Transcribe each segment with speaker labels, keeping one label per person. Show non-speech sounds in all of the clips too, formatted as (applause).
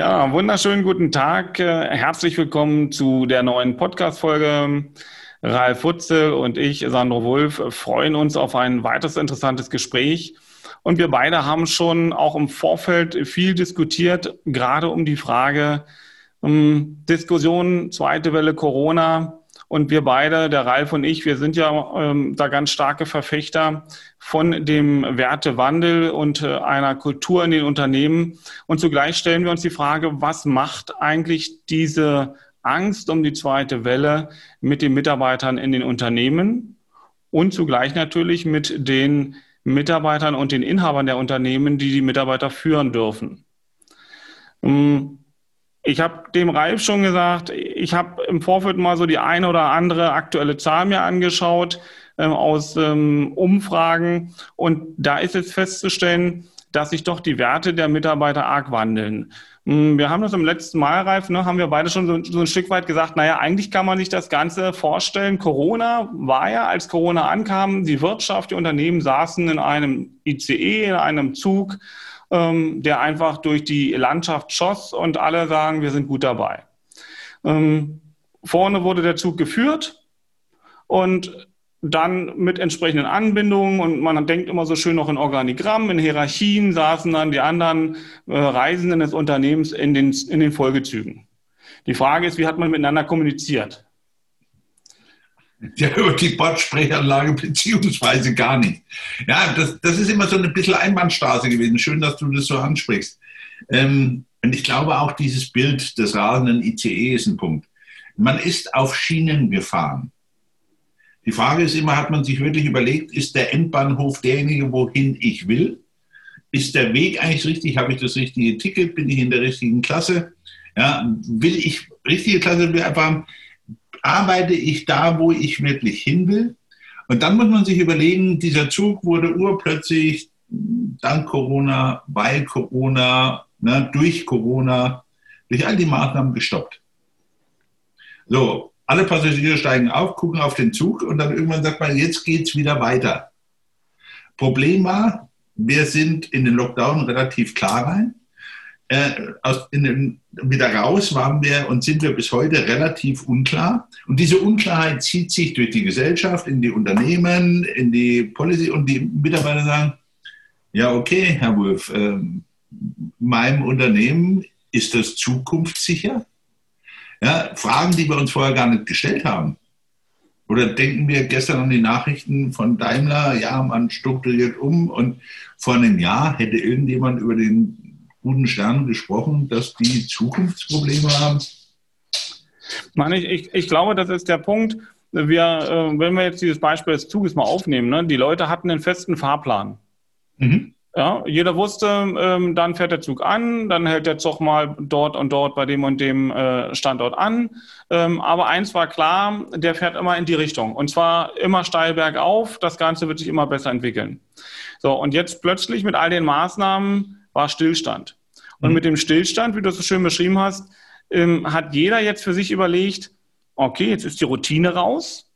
Speaker 1: Ja, wunderschönen guten Tag. Herzlich willkommen zu der neuen Podcast-Folge. Ralf Futzel und ich, Sandro Wulff, freuen uns auf ein weiteres interessantes Gespräch. Und wir beide haben schon auch im Vorfeld viel diskutiert, gerade um die Frage, um ähm, Diskussion, zweite Welle Corona. Und wir beide, der Ralf und ich, wir sind ja ähm, da ganz starke Verfechter von dem Wertewandel und äh, einer Kultur in den Unternehmen. Und zugleich stellen wir uns die Frage, was macht eigentlich diese Angst um die zweite Welle mit den Mitarbeitern in den Unternehmen und zugleich natürlich mit den Mitarbeitern und den Inhabern der Unternehmen, die die Mitarbeiter führen dürfen. Ähm, ich habe dem Ralf schon gesagt, ich habe im Vorfeld mal so die eine oder andere aktuelle Zahl mir angeschaut ähm, aus ähm, Umfragen und da ist jetzt festzustellen, dass sich doch die Werte der Mitarbeiter arg wandeln. Hm, wir haben das im letzten Mal, Ralf, ne, haben wir beide schon so, so, ein Stück weit gesagt, naja, eigentlich kann man sich das Ganze vorstellen. Corona war ja, als Corona ankam, die Wirtschaft, die Unternehmen saßen in einem ICE, in einem Zug ähm, der einfach durch die Landschaft schoss und alle sagen, wir sind gut dabei. Ähm, vorne wurde der Zug geführt und dann mit entsprechenden Anbindungen und man denkt immer so schön noch in Organigrammen, in Hierarchien saßen dann die anderen äh, Reisenden des Unternehmens in den, in den Folgezügen. Die Frage ist, wie hat man miteinander kommuniziert?
Speaker 2: Ja, über die Bordsprechanlage beziehungsweise gar nicht. Ja, das, das ist immer so ein bisschen Einbahnstraße gewesen. Schön, dass du das so ansprichst. Ähm, und ich glaube auch dieses Bild des rasenden ICE ist ein Punkt. Man ist auf Schienen gefahren. Die Frage ist immer, hat man sich wirklich überlegt, ist der Endbahnhof derjenige, wohin ich will? Ist der Weg eigentlich richtig? Habe ich das richtige Ticket? Bin ich in der richtigen Klasse? Ja, will ich richtige Klasse? Will einfach, arbeite ich da, wo ich wirklich hin will? Und dann muss man sich überlegen, dieser Zug wurde urplötzlich dank Corona, weil Corona, ne, durch Corona, durch all die Maßnahmen gestoppt. So, alle Passagiere steigen auf, gucken auf den Zug und dann irgendwann sagt man, jetzt geht es wieder weiter. Problem war, wir sind in den Lockdown relativ klar rein äh, aus, den, wieder raus waren wir und sind wir bis heute relativ unklar. Und diese Unklarheit zieht sich durch die Gesellschaft, in die Unternehmen, in die Policy und die Mitarbeiter sagen, ja, okay, Herr Wolf, äh, meinem Unternehmen ist das zukunftssicher? Ja, Fragen, die wir uns vorher gar nicht gestellt haben. Oder denken wir gestern an die Nachrichten von Daimler, ja, man strukturiert um und vor einem Jahr hätte irgendjemand über den guten Sternen gesprochen, dass die Zukunftsprobleme haben?
Speaker 1: Nein, ich, ich, ich glaube, das ist der Punkt. Wir, äh, wenn wir jetzt dieses Beispiel des Zuges mal aufnehmen, ne, die Leute hatten einen festen Fahrplan. Mhm. Ja, jeder wusste, ähm, dann fährt der Zug an, dann hält der Zug mal dort und dort bei dem und dem äh, Standort an. Ähm, aber eins war klar, der fährt immer in die Richtung. Und zwar immer steil bergauf. Das Ganze wird sich immer besser entwickeln. So, und jetzt plötzlich mit all den Maßnahmen war Stillstand. Und mhm. mit dem Stillstand, wie du es so schön beschrieben hast, ähm, hat jeder jetzt für sich überlegt, okay, jetzt ist die Routine raus.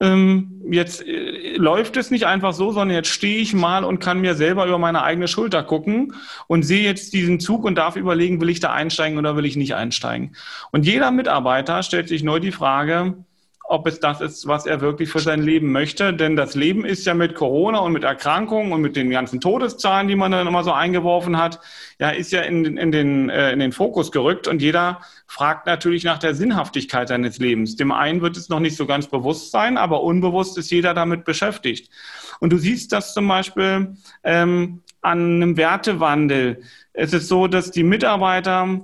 Speaker 1: Ähm, jetzt äh, läuft es nicht einfach so, sondern jetzt stehe ich mal und kann mir selber über meine eigene Schulter gucken und sehe jetzt diesen Zug und darf überlegen, will ich da einsteigen oder will ich nicht einsteigen. Und jeder Mitarbeiter stellt sich neu die Frage, ob es das ist, was er wirklich für sein Leben möchte. Denn das Leben ist ja mit Corona und mit Erkrankungen und mit den ganzen Todeszahlen, die man dann immer so eingeworfen hat, ja, ist ja in, in, den, äh, in den Fokus gerückt. Und jeder fragt natürlich nach der Sinnhaftigkeit seines Lebens. Dem einen wird es noch nicht so ganz bewusst sein, aber unbewusst ist jeder damit beschäftigt. Und du siehst das zum Beispiel ähm, an einem Wertewandel. Es ist so, dass die Mitarbeiter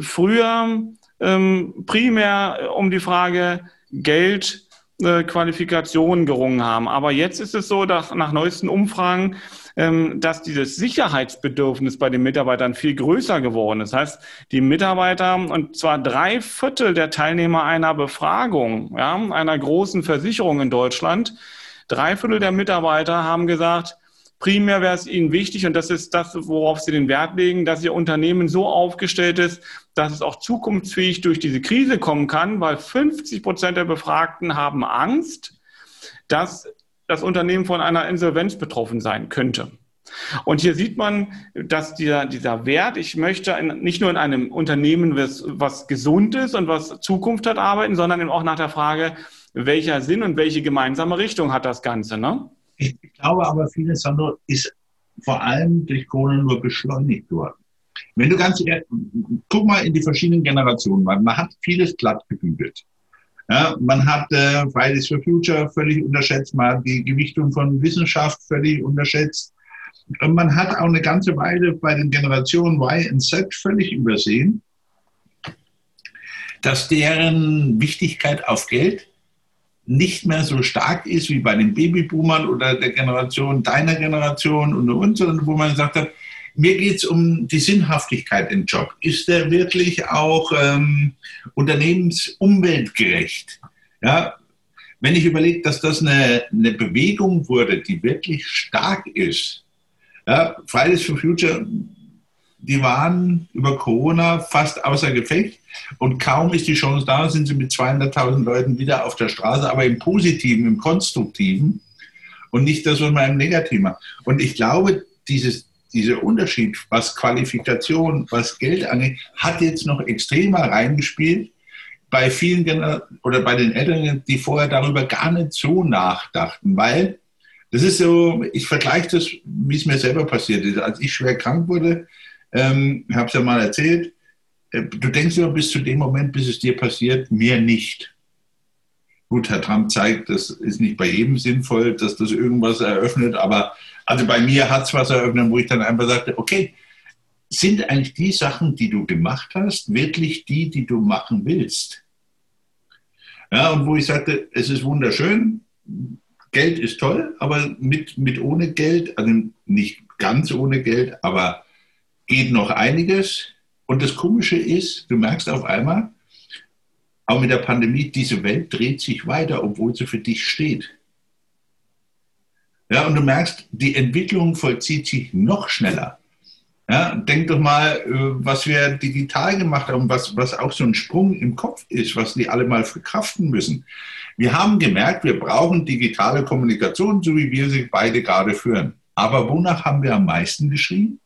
Speaker 1: früher ähm, primär um die Frage, Geld, äh, gerungen haben. Aber jetzt ist es so, dass nach neuesten Umfragen, ähm, dass dieses Sicherheitsbedürfnis bei den Mitarbeitern viel größer geworden ist. Das heißt, die Mitarbeiter, und zwar drei Viertel der Teilnehmer einer Befragung, ja, einer großen Versicherung in Deutschland, drei Viertel der Mitarbeiter haben gesagt, Primär wäre es Ihnen wichtig, und das ist das, worauf Sie den Wert legen, dass Ihr Unternehmen so aufgestellt ist, dass es auch zukunftsfähig durch diese Krise kommen kann, weil 50 Prozent der Befragten haben Angst, dass das Unternehmen von einer Insolvenz betroffen sein könnte. Und hier sieht man, dass dieser, dieser Wert, ich möchte in, nicht nur in einem Unternehmen, was, was gesund ist und was Zukunft hat, arbeiten, sondern eben auch nach der Frage, welcher Sinn und welche gemeinsame Richtung hat das Ganze. Ne?
Speaker 2: Ich glaube aber, vieles Sandro, ist vor allem durch Corona nur beschleunigt worden. Wenn du ganz ehrlich, guck mal in die verschiedenen Generationen, man hat vieles glatt gebügelt. Ja, man hat äh, Fridays for Future völlig unterschätzt, man hat die Gewichtung von Wissenschaft völlig unterschätzt. Und man hat auch eine ganze Weile bei den Generationen Y und Z völlig übersehen, dass deren Wichtigkeit auf Geld nicht mehr so stark ist wie bei den Babyboomern oder der Generation deiner Generation und und, sondern wo man hat, mir geht es um die Sinnhaftigkeit im Job. Ist der wirklich auch ähm, unternehmensumweltgerecht? Ja, wenn ich überlege, dass das eine, eine Bewegung wurde, die wirklich stark ist, ja, Fridays for Future, die waren über Corona fast außer Gefecht und kaum ist die Chance da, sind sie mit 200.000 Leuten wieder auf der Straße, aber im Positiven, im Konstruktiven und nicht das, was man im Negativen. Und ich glaube, dieses, dieser Unterschied, was Qualifikation, was Geld angeht, hat jetzt noch extremer reingespielt bei vielen Gener oder bei den Eltern, die vorher darüber gar nicht so nachdachten, weil das ist so, ich vergleiche das, wie es mir selber passiert ist. Als ich schwer krank wurde, ähm, habe es ja mal erzählt, äh, du denkst immer bis zu dem Moment, bis es dir passiert, mir nicht. Gut, Herr Trump zeigt, das ist nicht bei jedem sinnvoll, dass das irgendwas eröffnet, aber also bei mir hat es was eröffnet, wo ich dann einfach sagte, okay, sind eigentlich die Sachen, die du gemacht hast, wirklich die, die du machen willst? Ja, und wo ich sagte, es ist wunderschön, Geld ist toll, aber mit, mit ohne Geld, also nicht ganz ohne Geld, aber geht noch einiges. Und das Komische ist, du merkst auf einmal, auch mit der Pandemie, diese Welt dreht sich weiter, obwohl sie für dich steht. Ja, und du merkst, die Entwicklung vollzieht sich noch schneller. Ja, denk doch mal, äh, was wir digital gemacht haben, was, was auch so ein Sprung im Kopf ist, was die alle mal verkraften müssen. Wir haben gemerkt, wir brauchen digitale Kommunikation, so wie wir sie beide gerade führen. Aber wonach haben wir am meisten geschrien?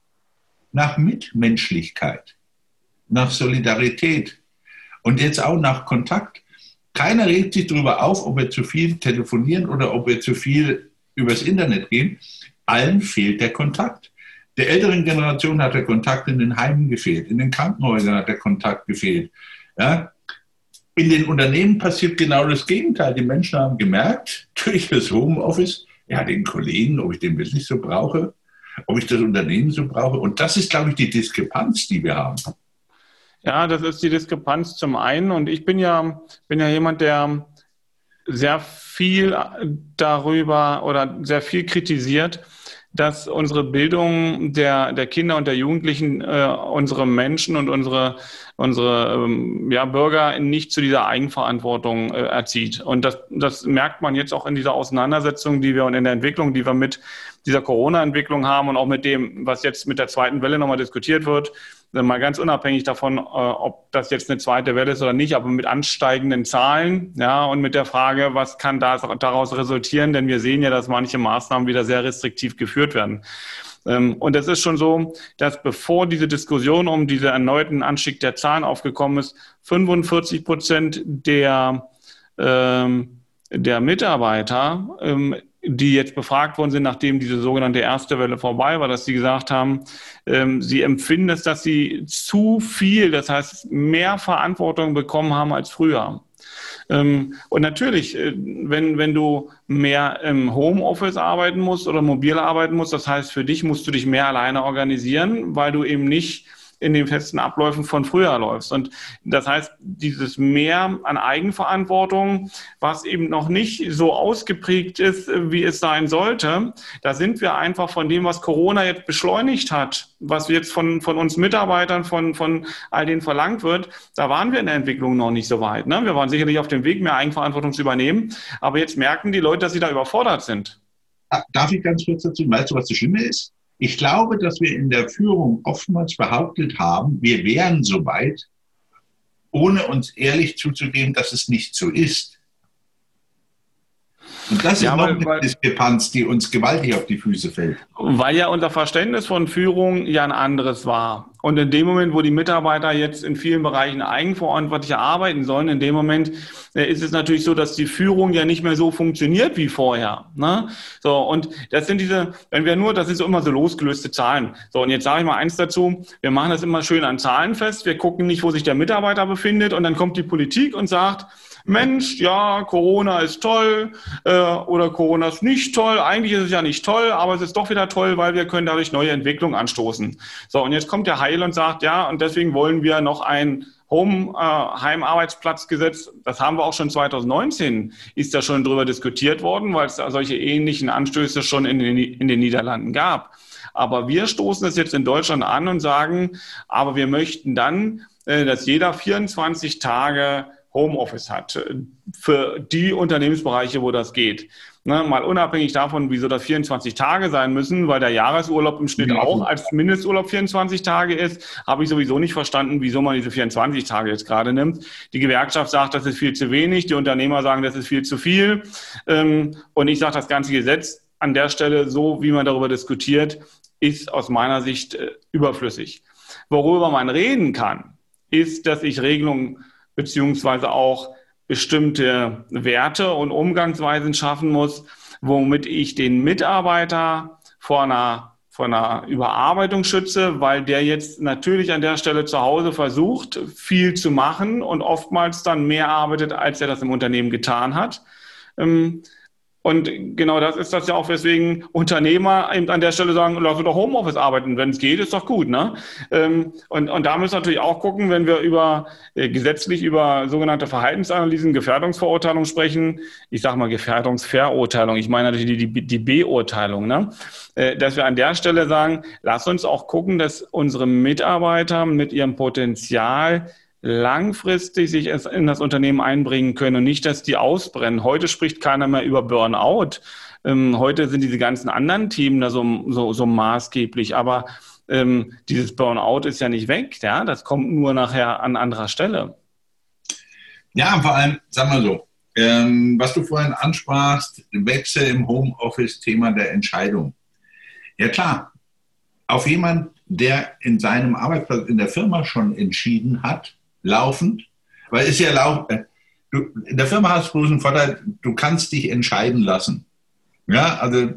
Speaker 2: Nach Mitmenschlichkeit, nach Solidarität und jetzt auch nach Kontakt. Keiner regt sich darüber auf, ob wir zu viel telefonieren oder ob wir zu viel übers Internet gehen, allen fehlt der Kontakt. Der älteren Generation hat der Kontakt in den Heimen gefehlt, in den Krankenhäusern hat der Kontakt gefehlt. Ja? In den Unternehmen passiert genau das Gegenteil. Die Menschen haben gemerkt, (laughs) durch das Homeoffice, ja, den Kollegen, ob ich den wirklich so brauche, ob ich das Unternehmen so brauche. Und das ist, glaube ich, die Diskrepanz, die wir haben.
Speaker 1: Ja, das ist die Diskrepanz zum einen. Und ich bin ja, bin ja jemand, der sehr viel darüber oder sehr viel kritisiert, dass unsere Bildung der, der Kinder und der Jugendlichen äh, unsere Menschen und unsere, unsere ähm, ja, Bürger nicht zu dieser Eigenverantwortung äh, erzieht. Und das, das merkt man jetzt auch in dieser Auseinandersetzung, die wir und in der Entwicklung, die wir mit dieser Corona-Entwicklung haben und auch mit dem, was jetzt mit der zweiten Welle nochmal diskutiert wird mal ganz unabhängig davon, äh, ob das jetzt eine zweite Welle ist oder nicht, aber mit ansteigenden Zahlen, ja, und mit der Frage, was kann daraus resultieren, denn wir sehen ja, dass manche Maßnahmen wieder sehr restriktiv geführt werden. Ähm, und es ist schon so, dass bevor diese Diskussion um diesen erneuten Anstieg der Zahlen aufgekommen ist, 45 Prozent der, ähm, der Mitarbeiter ähm, die jetzt befragt worden sind, nachdem diese sogenannte erste Welle vorbei war, dass sie gesagt haben, ähm, sie empfinden es, dass sie zu viel, das heißt mehr Verantwortung bekommen haben als früher. Ähm, und natürlich, äh, wenn, wenn du mehr im Homeoffice arbeiten musst oder mobil arbeiten musst, das heißt, für dich musst du dich mehr alleine organisieren, weil du eben nicht in den festen Abläufen von früher läufst. Und das heißt, dieses Mehr an Eigenverantwortung, was eben noch nicht so ausgeprägt ist, wie es sein sollte, da sind wir einfach von dem, was Corona jetzt beschleunigt hat, was jetzt von, von uns Mitarbeitern, von, von all denen verlangt wird, da waren wir in der Entwicklung noch nicht so weit. Ne? Wir waren sicherlich auf dem Weg, mehr Eigenverantwortung zu übernehmen, aber jetzt merken die Leute, dass sie da überfordert sind.
Speaker 2: Darf ich ganz kurz dazu, weißt du, was das Schlimme ist? Ich glaube, dass wir in der Führung oftmals behauptet haben, wir wären so weit, ohne uns ehrlich zuzugeben, dass es nicht so ist. Und das ja, ist noch weil, eine Diskrepanz, die uns gewaltig auf die Füße fällt.
Speaker 1: Weil ja unser Verständnis von Führung ja ein anderes war. Und in dem Moment, wo die Mitarbeiter jetzt in vielen Bereichen eigenverantwortlich arbeiten sollen, in dem Moment äh, ist es natürlich so, dass die Führung ja nicht mehr so funktioniert wie vorher. Ne? So, und das sind diese, wenn wir nur, das sind so immer so losgelöste Zahlen. So, und jetzt sage ich mal eins dazu, wir machen das immer schön an Zahlen fest, wir gucken nicht, wo sich der Mitarbeiter befindet und dann kommt die Politik und sagt, Mensch, ja, Corona ist toll äh, oder Corona ist nicht toll. Eigentlich ist es ja nicht toll, aber es ist doch wieder toll, weil wir können dadurch neue Entwicklungen anstoßen. So, und jetzt kommt der Heil und sagt, ja, und deswegen wollen wir noch ein Home, äh, Heimarbeitsplatzgesetz, das haben wir auch schon 2019, ist da schon drüber diskutiert worden, weil es solche ähnlichen Anstöße schon in den, in den Niederlanden gab. Aber wir stoßen es jetzt in Deutschland an und sagen, aber wir möchten dann, äh, dass jeder 24 Tage Homeoffice hat, für die Unternehmensbereiche, wo das geht. Ne, mal unabhängig davon, wieso das 24 Tage sein müssen, weil der Jahresurlaub im Schnitt ja. auch als Mindesturlaub 24 Tage ist, habe ich sowieso nicht verstanden, wieso man diese 24 Tage jetzt gerade nimmt. Die Gewerkschaft sagt, das ist viel zu wenig, die Unternehmer sagen, das ist viel zu viel. Ähm, und ich sage, das ganze Gesetz an der Stelle, so wie man darüber diskutiert, ist aus meiner Sicht äh, überflüssig. Worüber man reden kann, ist, dass ich Regelungen beziehungsweise auch bestimmte Werte und Umgangsweisen schaffen muss, womit ich den Mitarbeiter vor einer, vor einer Überarbeitung schütze, weil der jetzt natürlich an der Stelle zu Hause versucht, viel zu machen und oftmals dann mehr arbeitet, als er das im Unternehmen getan hat. Ähm, und genau das ist das ja auch, weswegen Unternehmer eben an der Stelle sagen, lass uns doch Homeoffice arbeiten. Wenn es geht, ist doch gut. Ne? Ähm, und, und da müssen wir natürlich auch gucken, wenn wir über äh, gesetzlich über sogenannte Verhaltensanalysen, Gefährdungsverurteilung sprechen. Ich sage mal Gefährdungsverurteilung. Ich meine natürlich die, die, die Beurteilung. Ne? Äh, dass wir an der Stelle sagen, lass uns auch gucken, dass unsere Mitarbeiter mit ihrem Potenzial langfristig sich in das Unternehmen einbringen können und nicht, dass die ausbrennen. Heute spricht keiner mehr über Burnout. Ähm, heute sind diese ganzen anderen Themen da so, so, so maßgeblich, aber ähm, dieses Burnout ist ja nicht weg, ja, das kommt nur nachher an anderer Stelle.
Speaker 2: Ja, vor allem, sag mal so, ähm, was du vorhin ansprachst, Wechsel im Homeoffice, Thema der Entscheidung. Ja klar, auf jemand, der in seinem Arbeitsplatz in der Firma schon entschieden hat, laufend, weil es ja lauf, äh, du, in der Firma hast du einen Vorteil, du kannst dich entscheiden lassen. Ja, also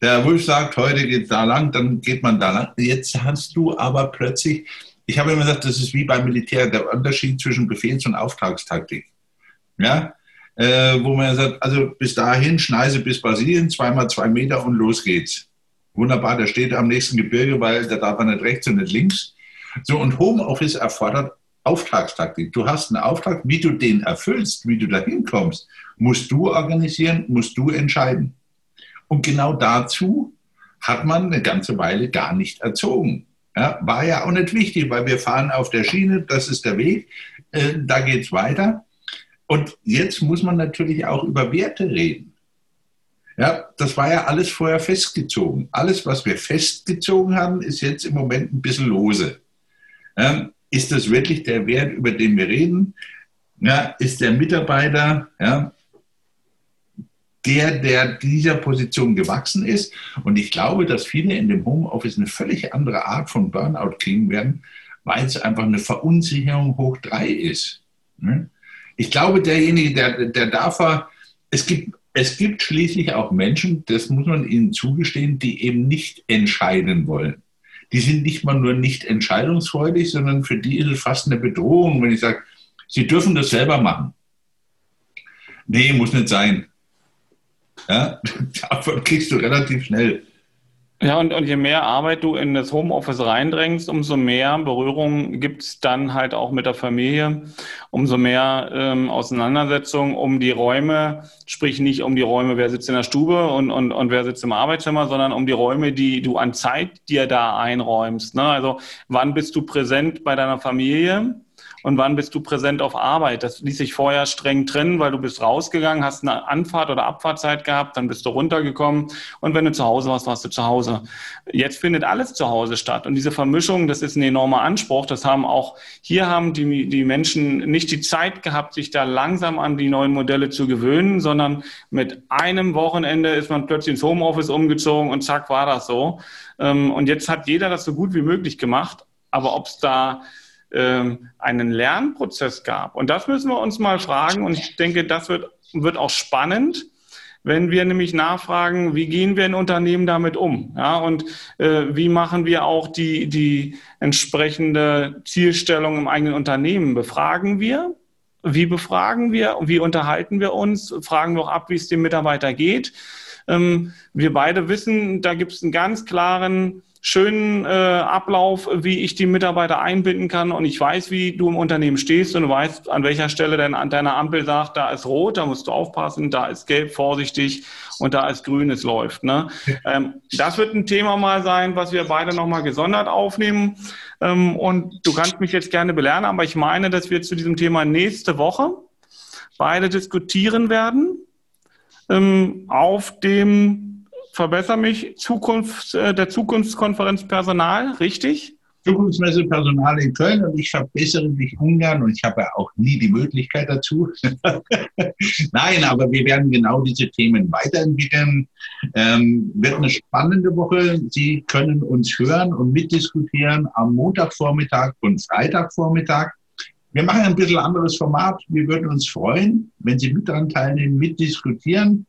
Speaker 2: der Wolf sagt, heute geht da lang, dann geht man da lang. Jetzt hast du aber plötzlich, ich habe immer gesagt, das ist wie beim Militär, der Unterschied zwischen Befehls- und Auftragstaktik. Ja, äh, wo man sagt, also bis dahin, Schneise bis Brasilien, zweimal zwei Meter und los geht's. Wunderbar, der steht am nächsten Gebirge, weil da darf er nicht rechts und nicht links. So, und Homeoffice erfordert Auftragstaktik. Du hast einen Auftrag, wie du den erfüllst, wie du dahin kommst, musst du organisieren, musst du entscheiden. Und genau dazu hat man eine ganze Weile gar nicht erzogen. Ja, war ja auch nicht wichtig, weil wir fahren auf der Schiene, das ist der Weg, äh, da geht es weiter. Und jetzt muss man natürlich auch über Werte reden. Ja, das war ja alles vorher festgezogen. Alles, was wir festgezogen haben, ist jetzt im Moment ein bisschen lose. Ja, ist das wirklich der Wert, über den wir reden? Ja, ist der Mitarbeiter, ja, der, der dieser Position gewachsen ist. Und ich glaube, dass viele in dem Homeoffice eine völlig andere Art von Burnout kriegen werden, weil es einfach eine Verunsicherung hoch drei ist. Ne? Ich glaube, derjenige, der, der darf, es gibt, es gibt schließlich auch Menschen, das muss man ihnen zugestehen, die eben nicht entscheiden wollen die sind nicht mal nur nicht entscheidungsfreudig, sondern für die ist es fast eine Bedrohung, wenn ich sage, sie dürfen das selber machen. Nee, muss nicht sein. Ja, (laughs) davon kriegst du relativ schnell.
Speaker 1: Ja, und, und je mehr Arbeit du in das Homeoffice reindrängst, umso mehr Berührung gibt es dann halt auch mit der Familie, umso mehr ähm, Auseinandersetzung um die Räume, sprich nicht um die Räume, wer sitzt in der Stube und, und, und wer sitzt im Arbeitszimmer, sondern um die Räume, die du an Zeit dir da einräumst. Ne? Also wann bist du präsent bei deiner Familie? Und wann bist du präsent auf Arbeit. Das ließ sich vorher streng trennen, weil du bist rausgegangen, hast eine Anfahrt oder Abfahrtzeit gehabt, dann bist du runtergekommen und wenn du zu Hause warst, warst du zu Hause. Jetzt findet alles zu Hause statt und diese Vermischung, das ist ein enormer Anspruch. Das haben auch, hier haben die, die Menschen nicht die Zeit gehabt, sich da langsam an die neuen Modelle zu gewöhnen, sondern mit einem Wochenende ist man plötzlich ins Homeoffice umgezogen und zack war das so. Ähm, und jetzt hat jeder das so gut wie möglich gemacht. Aber ob es da ähm, einen Lernprozess gab, und das müssen wir uns mal fragen. Und ich denke, das wird, wird auch spannend wenn wir nämlich nachfragen, wie gehen wir in Unternehmen damit um? Ja, und äh, wie machen wir auch die, die entsprechende Zielstellung im eigenen Unternehmen? Befragen wir? Wie befragen wir? Wie unterhalten wir uns? Fragen wir auch ab, wie es dem Mitarbeiter geht? Ähm, wir beide wissen, da gibt es einen ganz klaren schönen äh, Ablauf, wie ich die Mitarbeiter einbinden kann. Und ich weiß, wie du im Unternehmen stehst und du weißt, an welcher Stelle denn an deiner Ampel sagt, da ist rot, da musst du aufpassen, da ist gelb, vorsichtig und da ist grün, es läuft. Ne? Ähm, das wird ein Thema mal sein, was wir beide nochmal gesondert aufnehmen. Ähm, und du kannst mich jetzt gerne belehren, aber ich meine, dass wir zu diesem Thema nächste Woche beide diskutieren werden ähm, auf dem verbessere mich, Zukunft, äh, der Zukunftskonferenz Personal, richtig?
Speaker 2: Zukunftsmesse Personal in Köln und ich verbessere mich ungern und ich habe auch nie die Möglichkeit dazu. (laughs) Nein, aber wir werden genau diese Themen weiterentwickeln. Ähm, wird eine spannende Woche. Sie können uns hören und mitdiskutieren am Montagvormittag und Freitagvormittag. Wir machen ein bisschen anderes Format. Wir würden uns freuen, wenn Sie mit daran teilnehmen, mitdiskutieren.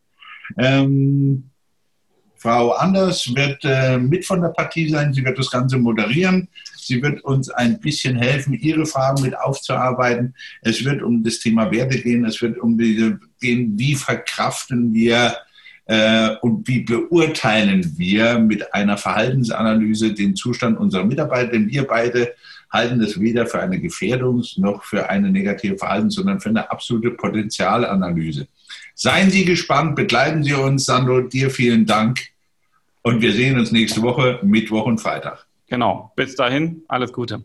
Speaker 2: Ähm, Frau Anders wird äh, mit von der Partie sein. Sie wird das Ganze moderieren. Sie wird uns ein bisschen helfen, Ihre Fragen mit aufzuarbeiten. Es wird um das Thema Werte gehen. Es wird um die gehen, wie verkraften wir äh, und wie beurteilen wir mit einer Verhaltensanalyse den Zustand unserer Mitarbeiter. Denn wir beide halten das weder für eine Gefährdung noch für eine negative Verhalten, sondern für eine absolute Potenzialanalyse. Seien Sie gespannt, begleiten Sie uns. Sandro, dir vielen Dank. Und wir sehen uns nächste Woche, Mittwoch und Freitag.
Speaker 1: Genau. Bis dahin, alles Gute.